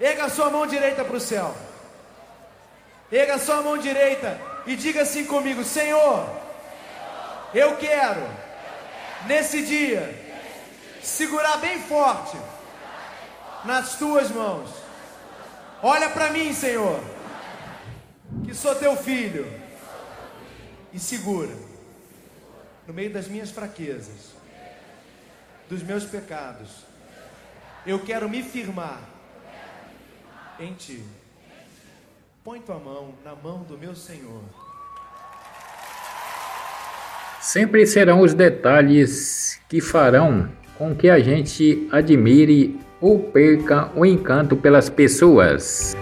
Erga a sua mão direita para o céu. Erga a sua mão direita e diga assim comigo: Senhor, eu quero, nesse dia, segurar bem forte nas tuas mãos. Olha para mim, Senhor, que sou teu filho, e segura no meio das minhas fraquezas, dos meus pecados. Eu quero me firmar em ti. Põe tua mão na mão do meu Senhor. Sempre serão os detalhes que farão com que a gente admire ou perca o encanto pelas pessoas.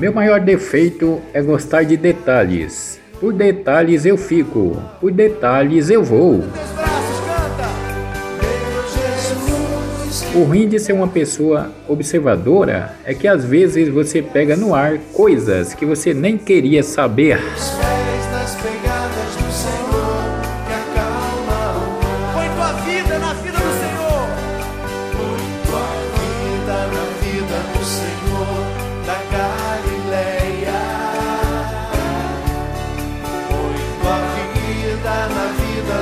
Meu maior defeito é gostar de detalhes. Por detalhes eu fico, por detalhes eu vou. O ruim de ser uma pessoa observadora é que às vezes você pega no ar coisas que você nem queria saber.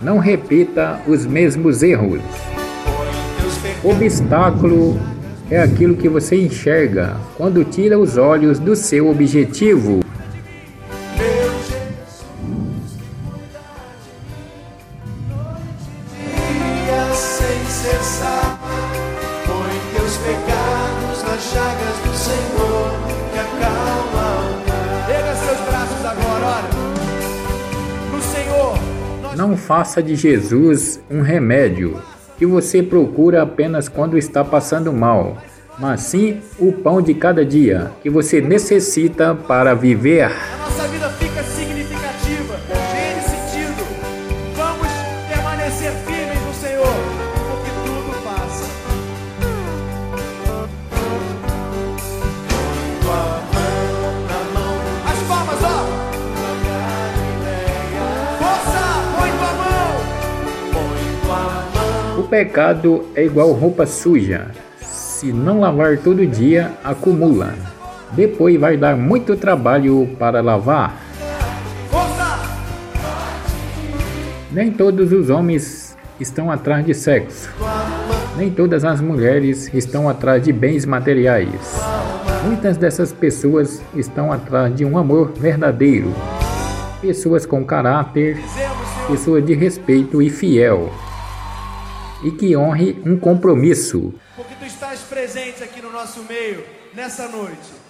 não repita os mesmos erros. Obstáculo é aquilo que você enxerga quando tira os olhos do seu objetivo. Não faça de Jesus um remédio que você procura apenas quando está passando mal, mas sim o pão de cada dia que você necessita para viver. Pecado é igual roupa suja. Se não lavar todo dia, acumula. Depois vai dar muito trabalho para lavar. Nem todos os homens estão atrás de sexo. Nem todas as mulheres estão atrás de bens materiais. Muitas dessas pessoas estão atrás de um amor verdadeiro. Pessoas com caráter, pessoas de respeito e fiel e que honre um compromisso. Porque tu estás presente aqui no nosso meio nessa noite.